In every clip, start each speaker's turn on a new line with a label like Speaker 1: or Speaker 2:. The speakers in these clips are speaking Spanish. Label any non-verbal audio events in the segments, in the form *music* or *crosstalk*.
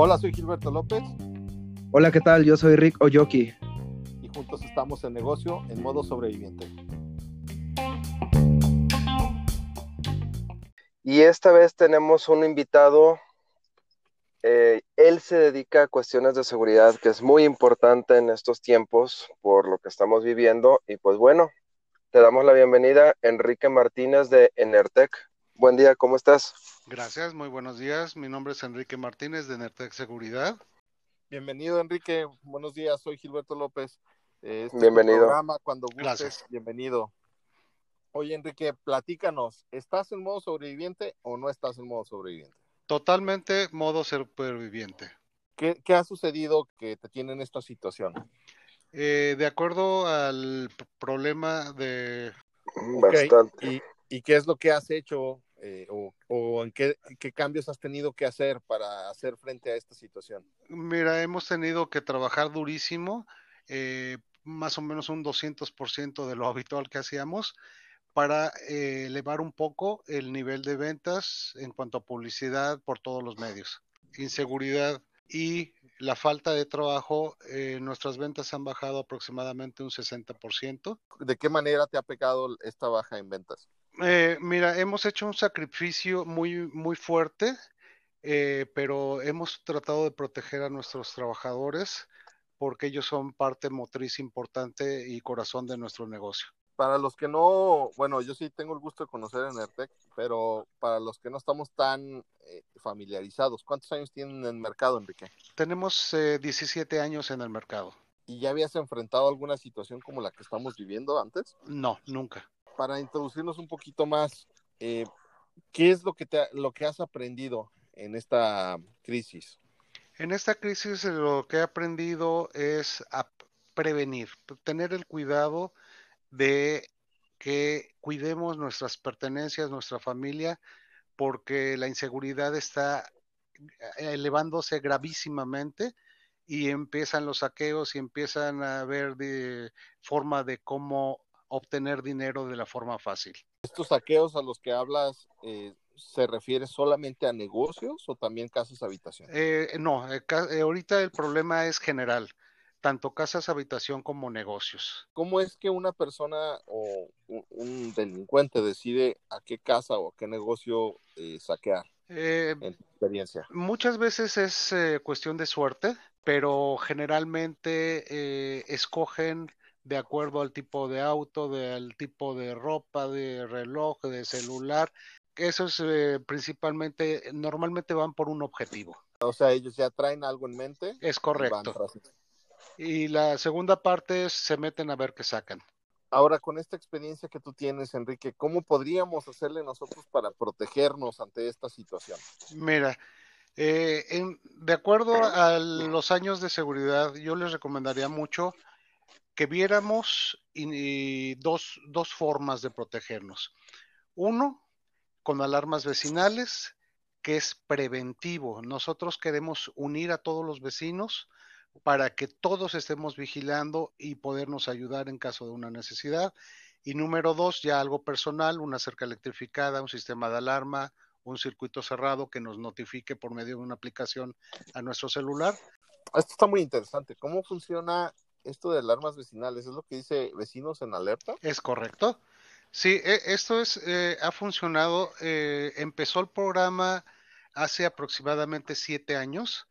Speaker 1: Hola, soy Gilberto López.
Speaker 2: Hola, ¿qué tal? Yo soy Rick Oyoki.
Speaker 1: Y juntos estamos en negocio en modo sobreviviente.
Speaker 2: Y esta vez tenemos un invitado. Eh, él se dedica a cuestiones de seguridad, que es muy importante en estos tiempos por lo que estamos viviendo. Y pues bueno, te damos la bienvenida, Enrique Martínez de Enertec. Buen día, ¿cómo estás?
Speaker 3: Gracias, muy buenos días. Mi nombre es Enrique Martínez de Nertec Seguridad.
Speaker 1: Bienvenido, Enrique. Buenos días, soy Gilberto López.
Speaker 2: Este bienvenido.
Speaker 1: programa cuando gustes, Gracias. bienvenido. Oye, Enrique, platícanos, ¿estás en modo sobreviviente o no estás en modo sobreviviente?
Speaker 3: Totalmente modo superviviente.
Speaker 1: ¿Qué, qué ha sucedido que te tiene en esta situación?
Speaker 3: Eh, de acuerdo al problema de...
Speaker 1: Bastante. ¿Y qué es lo que has hecho eh, o, en qué, cambios has tenido que hacer para hacer frente a esta situación?
Speaker 3: Mira, hemos tenido que trabajar durísimo, eh, más o menos un 200% de lo *laughs* habitual que hacíamos para eh, elevar un poco el nivel de ventas en cuanto a publicidad por todos los medios. Inseguridad y la falta de trabajo, nuestras ventas han bajado aproximadamente un 60%.
Speaker 1: ¿De qué manera te ha pegado esta baja en ventas?
Speaker 3: Eh, mira, hemos hecho un sacrificio muy, muy fuerte, eh, pero hemos tratado de proteger a nuestros trabajadores porque ellos son parte motriz importante y corazón de nuestro negocio.
Speaker 1: Para los que no, bueno, yo sí tengo el gusto de conocer en Enertec, pero para los que no estamos tan eh, familiarizados, ¿cuántos años tienen en el mercado, Enrique?
Speaker 3: Tenemos 17 años en el mercado.
Speaker 1: ¿Y ya habías enfrentado alguna situación como la que estamos viviendo antes?
Speaker 3: No, nunca
Speaker 1: para introducirnos un poquito más, eh, ¿qué es lo que, te, lo que has aprendido en esta crisis?
Speaker 3: En esta crisis lo que he aprendido es a prevenir, tener el cuidado de que cuidemos nuestras pertenencias, nuestra familia, porque la inseguridad está elevándose gravísimamente y empiezan los saqueos y empiezan a ver de forma de cómo obtener dinero de la forma fácil.
Speaker 1: ¿Estos saqueos a los que hablas eh, se refiere solamente a negocios o también casas habitación?
Speaker 3: Eh, no, eh, ahorita el problema es general, tanto casas habitación como negocios.
Speaker 1: ¿Cómo es que una persona o un, delincuente decide a qué casa o a qué negocio saquear? en tu experiencia.
Speaker 3: Muchas veces es cuestión de suerte, pero generalmente escogen de acuerdo al tipo de auto, del tipo de ropa, de reloj, de celular. Eso es eh, principalmente, normalmente van por un objetivo.
Speaker 1: O sea, ellos ya traen algo en mente.
Speaker 3: Es correcto. Y, la segunda parte es se meten a ver qué sacan.
Speaker 1: Ahora, con esta experiencia que tú tienes, Enrique, ¿cómo podríamos hacerle nosotros para protegernos ante esta situación?
Speaker 3: Mira, eh, de acuerdo a los años de seguridad, yo les recomendaría mucho que viéramos dos, dos formas de protegernos. Uno, con alarmas vecinales, que es preventivo. Nosotros queremos unir a todos los vecinos para que todos estemos vigilando y podernos ayudar en caso de una necesidad. Y número dos, ya algo personal, una cerca electrificada, un sistema de alarma, un circuito cerrado que nos notifique por medio de una aplicación a nuestro celular.
Speaker 1: Esto está muy interesante. ¿Cómo funciona esto de alarmas vecinales, ¿es lo que dice vecinos en alerta?
Speaker 3: Es correcto. Sí, e, esto es, eh, ha funcionado. Eh, empezó el programa hace aproximadamente siete años.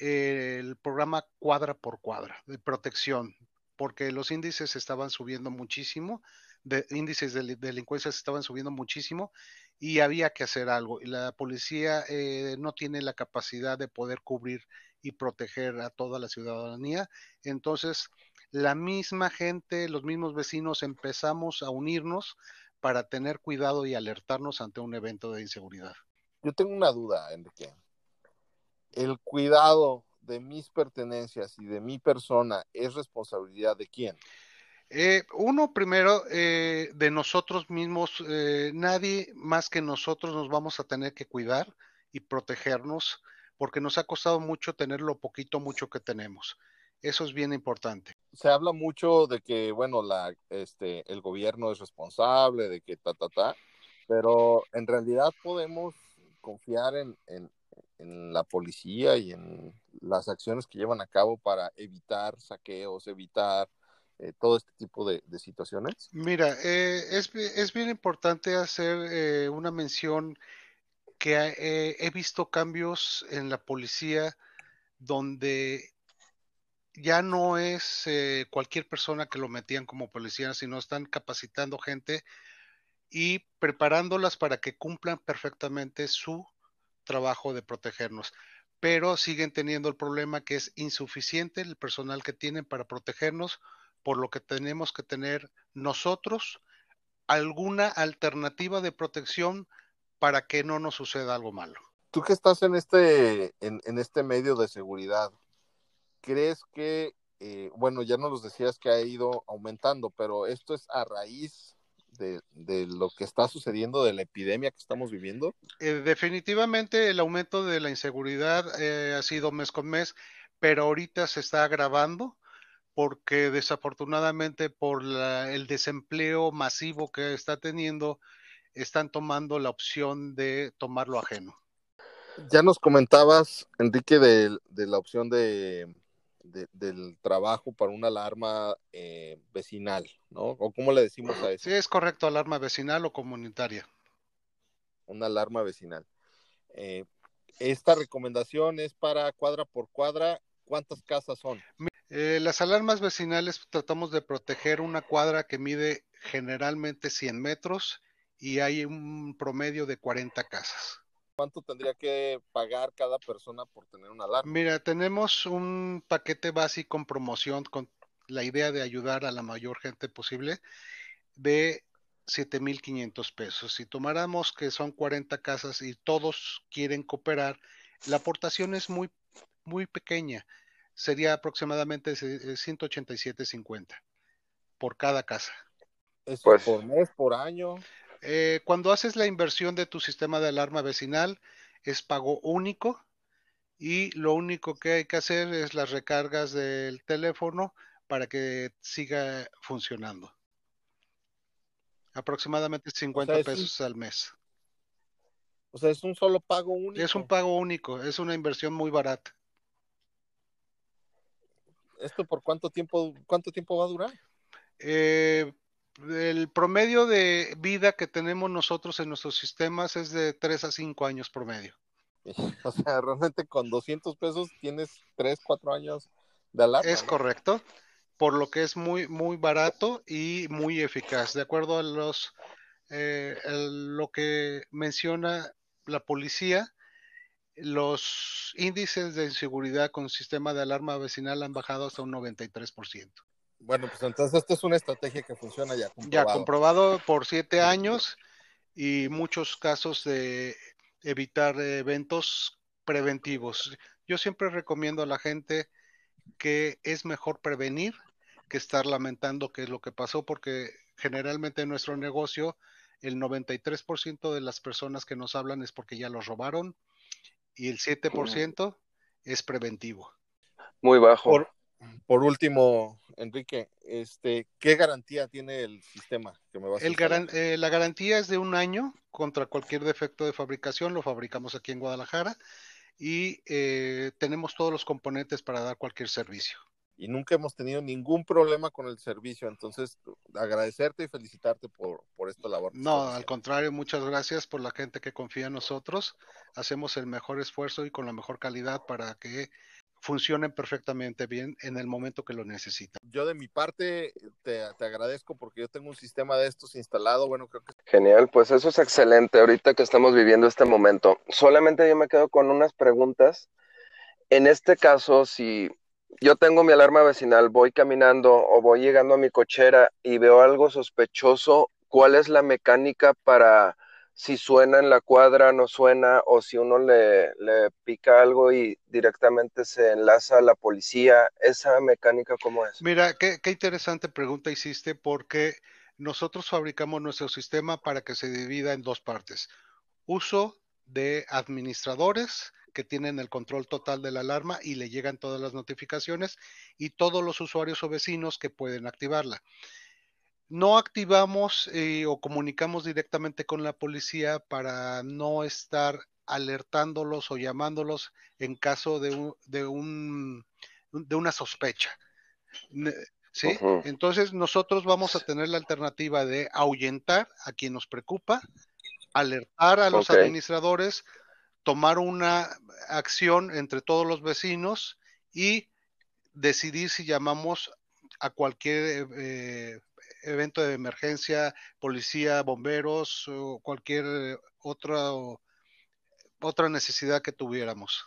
Speaker 3: el programa cuadra por cuadra de protección, porque los índices estaban subiendo muchísimo, de, índices de delincuencia estaban subiendo muchísimo y había que hacer algo. La policía eh, no tiene la capacidad de poder cubrir y proteger a toda la ciudadanía. Entonces, la misma gente, los mismos vecinos empezamos a unirnos para tener cuidado y alertarnos ante un evento de inseguridad.
Speaker 1: Yo tengo una duda, Enrique. ¿El cuidado de mis pertenencias y de mi persona es responsabilidad de quién?
Speaker 3: Eh, uno, primero, eh, de nosotros mismos, eh, nadie más que nosotros nos vamos a tener que cuidar y protegernos porque nos ha costado mucho tener lo poquito, mucho que tenemos. Eso es bien importante.
Speaker 1: Se habla mucho de que, bueno, la, este, el gobierno es responsable, de que ta, ta, ta, pero en realidad podemos confiar en, en, la policía y en las acciones que llevan a cabo para evitar saqueos, evitar eh, todo este tipo de, situaciones?
Speaker 3: Mira, eh, es, es, bien importante hacer eh, una mención que he visto cambios en la policía donde ya no es cualquier persona que lo metían como policía, sino están capacitando gente y preparándolas para que cumplan perfectamente su trabajo de protegernos. Pero siguen teniendo el problema que es insuficiente el personal que tienen para protegernos, por lo que tenemos que tener nosotros alguna alternativa de protección para que no nos suceda algo malo.
Speaker 1: Tú que estás en este, en, este medio de seguridad, ¿crees que, eh, bueno, ya nos los decías que ha ido aumentando, pero esto es a raíz de, lo que está sucediendo, de la epidemia que estamos viviendo?
Speaker 3: Eh, definitivamente el aumento de la inseguridad eh, ha sido mes con mes, pero ahorita se está agravando porque desafortunadamente por el desempleo masivo que está teniendo, están tomando la opción de tomar lo ajeno.
Speaker 1: Ya nos comentabas, Enrique, de la opción de, del trabajo para una alarma eh, vecinal, ¿no? ¿O cómo le decimos a eso?
Speaker 3: Sí, es correcto, alarma vecinal o comunitaria.
Speaker 1: Una alarma vecinal. Eh, esta recomendación es para cuadra por cuadra. ¿Cuántas casas son?
Speaker 3: Eh, las alarmas vecinales tratamos de proteger una cuadra que mide generalmente 100 metros y hay un promedio de 40 casas.
Speaker 1: ¿Cuánto tendría que pagar cada persona por tener una alarma?
Speaker 3: Mira, tenemos un paquete básico en promoción con la idea de ayudar a la mayor gente posible de 7.500 pesos. Si tomáramos que son 40 casas y todos quieren cooperar, la aportación es muy, muy pequeña. Sería aproximadamente 187.50 por cada casa.
Speaker 1: ¿Eso pues, por mes, por año?
Speaker 3: Eh, cuando haces la inversión de tu sistema de alarma vecinal, es pago único y lo único que hay que hacer es las recargas del teléfono para que siga funcionando. Aproximadamente 50 pesos al mes.
Speaker 1: O sea, es un solo pago único.
Speaker 3: Es un pago único, es una inversión muy barata.
Speaker 1: ¿Esto por cuánto tiempo, cuánto tiempo va a durar?
Speaker 3: Eh, el promedio de vida que tenemos nosotros en nuestros sistemas es de 3 a 5 años promedio. *laughs*
Speaker 1: O sea, realmente con 200 pesos tienes 3, 4 años de alarma.
Speaker 3: Es correcto, por lo que es muy, muy barato y muy eficaz. De acuerdo a los, eh, lo que menciona la policía, los índices de inseguridad con sistema de alarma vecinal han bajado hasta un 93%.
Speaker 1: Bueno, pues entonces esta es una estrategia que funciona ya comprobado.
Speaker 3: Ya comprobado por siete años y muchos casos de evitar eventos preventivos. Yo siempre recomiendo a la gente que es mejor prevenir que estar lamentando qué es lo que pasó, porque generalmente en nuestro negocio el 93% de las personas que nos hablan es porque ya los robaron y el 7% es preventivo.
Speaker 2: Muy bajo.
Speaker 1: Por último, Enrique, este, ¿qué garantía tiene el sistema que me
Speaker 3: el eh, La garantía es de un año contra cualquier defecto de fabricación, lo fabricamos aquí en Guadalajara y eh, tenemos todos los componentes para dar cualquier servicio.
Speaker 1: Y nunca hemos tenido ningún problema con el servicio, entonces agradecerte y felicitarte por, por esta labor.
Speaker 3: No, al contrario, muchas gracias por la gente que confía en nosotros. Hacemos el mejor esfuerzo y con la mejor calidad para que funcionen perfectamente bien en el momento que lo necesitan.
Speaker 1: Yo de mi parte te, agradezco porque yo tengo un sistema de estos instalado, bueno, creo que...
Speaker 2: Genial, pues eso es excelente ahorita que estamos viviendo este momento. Solamente yo me quedo con unas preguntas. En este caso, si yo tengo mi alarma vecinal, voy caminando o voy llegando a mi cochera y veo algo sospechoso, ¿cuál es la mecánica para si suena en la cuadra, no suena, o si uno le, pica algo y directamente se enlaza a la policía, ¿esa mecánica cómo es?
Speaker 3: Mira, qué, qué interesante pregunta hiciste porque nosotros fabricamos nuestro sistema para que se divida en dos partes. Uso de administradores que tienen el control total de la alarma y le llegan todas las notificaciones y todos los usuarios o vecinos que pueden activarla no activamos eh, o comunicamos directamente con la policía para no estar alertándolos o llamándolos en caso de, un, de, un, de una sospecha. ¿Sí? Entonces nosotros vamos a tener la alternativa de ahuyentar a quien nos preocupa, alertar a los administradores, tomar una acción entre todos los vecinos y decidir si llamamos a cualquier eh, evento de emergencia, policía, bomberos o cualquier otra, otra necesidad que tuviéramos.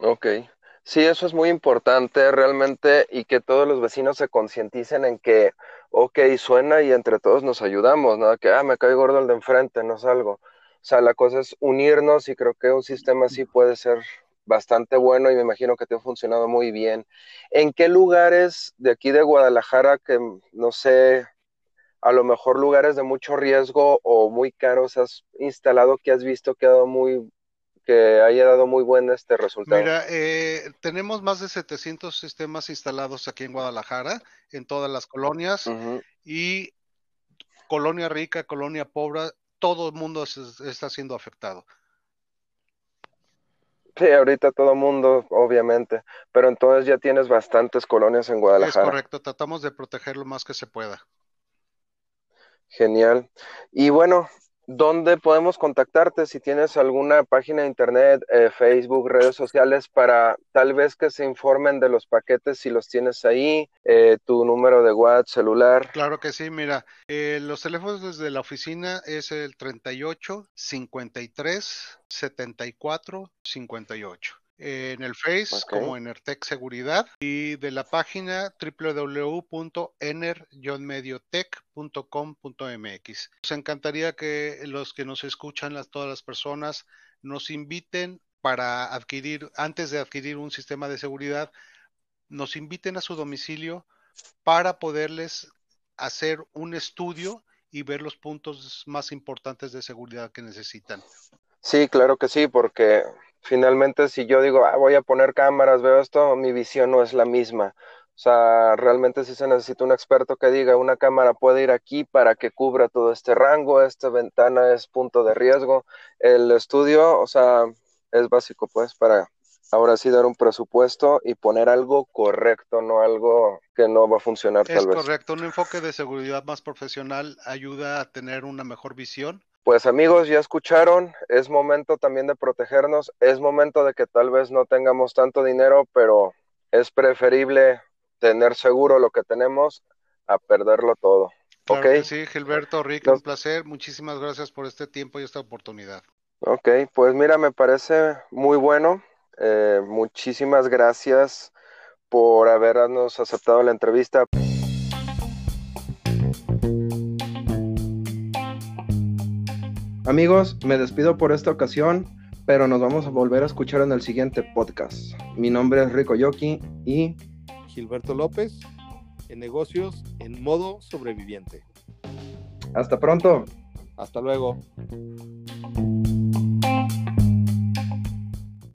Speaker 2: Ok. Sí, eso es muy importante realmente y que todos los vecinos se concienticen en que, ok, suena y entre todos nos ayudamos, ¿no? Que, ah, me cae gordo el de enfrente, no salgo. O sea, la cosa es unirnos y creo que un sistema así puede ser bastante bueno y me imagino que te ha funcionado muy bien. ¿En qué lugares de aquí de Guadalajara que, no sé, a lo mejor lugares de mucho riesgo o muy caros has instalado que has visto que ha dado muy que haya dado muy buen este resultado.
Speaker 3: Mira, eh, tenemos más de 700 sistemas instalados aquí en Guadalajara, en todas las colonias, y colonia rica, colonia pobre, todo el mundo está siendo afectado.
Speaker 2: Sí, ahorita todo mundo, obviamente, pero entonces ya tienes bastantes colonias en Guadalajara.
Speaker 3: Es correcto, tratamos de proteger lo más que se pueda.
Speaker 2: Genial. Y bueno, ¿Dónde podemos contactarte si tienes alguna página de internet, eh, Facebook, redes sociales para tal vez que se informen de los paquetes si los tienes ahí, eh, tu número de WhatsApp celular?
Speaker 3: Claro que sí, mira, eh, los teléfonos desde la oficina es el 38 53 74 58 en el Face como Enertech Seguridad y de la página www.ener-mediotech.com.mx. Nos encantaría que los que nos escuchan, las, todas las personas, nos inviten para adquirir, antes de adquirir un sistema de seguridad, nos inviten a su domicilio para poderles hacer un estudio y ver los puntos más importantes de seguridad que necesitan.
Speaker 2: Sí, claro que sí, porque finalmente si yo digo, ah, voy a poner cámaras, veo esto, mi visión no es la misma. O sea, realmente sí se necesita un experto que diga, una cámara puede ir aquí para que cubra todo este rango, esta ventana es punto de riesgo. El estudio, o sea, es básico pues para ahora sí dar un presupuesto y poner algo correcto, no algo que no va a funcionar
Speaker 3: tal
Speaker 2: vez.
Speaker 3: Es correcto, un enfoque de seguridad más profesional ayuda a tener una mejor visión
Speaker 2: pues amigos, ya escucharon, es momento también de protegernos, es momento de que tal vez no tengamos tanto dinero, pero es preferible tener seguro lo que tenemos a perderlo todo.
Speaker 3: Claro sí, Gilberto, Rick, un placer, muchísimas gracias por este tiempo y esta oportunidad.
Speaker 2: Ok, pues mira, me parece muy bueno, eh, muchísimas gracias por habernos aceptado la entrevista. Amigos, me despido por esta ocasión, pero nos vamos a volver a escuchar en el siguiente podcast. Mi nombre es Rico Yoki y
Speaker 1: Gilberto López, en negocios en modo sobreviviente.
Speaker 2: Hasta pronto.
Speaker 1: Hasta luego.